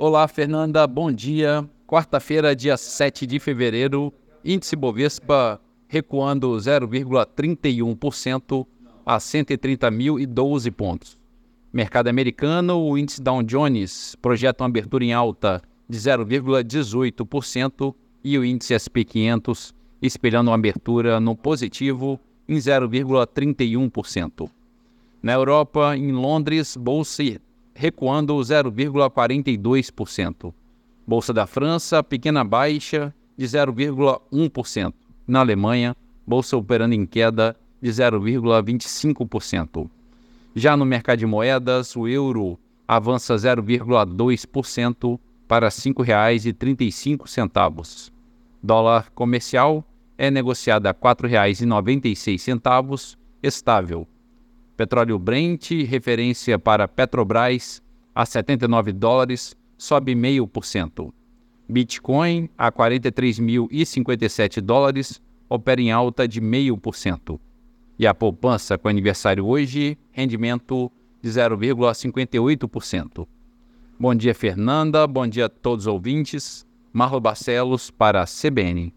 Olá, Fernanda, bom dia. Quarta-feira, dia 7 de fevereiro, índice Bovespa recuando 0,31% a 130.012 pontos. Mercado americano, o índice Dow Jones projeta uma abertura em alta de 0,18% e o índice SP 500 espelhando uma abertura no positivo em 0,31%. Na Europa, em Londres, bolsa recuando 0,42%. Bolsa da França, pequena baixa de 0,1%. Na Alemanha, bolsa operando em queda de 0,25%. Já no mercado de moedas, o euro avança 0,2% para R$ 5,35. Dólar comercial é negociado a R$ 4,96, estável. Petróleo Brent, referência para Petrobras, a 79 dólares, sobe 0,5%. Bitcoin, a 43.057 dólares, opera em alta de 0,5%. E a poupança com aniversário hoje, rendimento de 0,58%. Bom dia, Fernanda. Bom dia a todos os ouvintes. Marlo Barcelos para a CBN.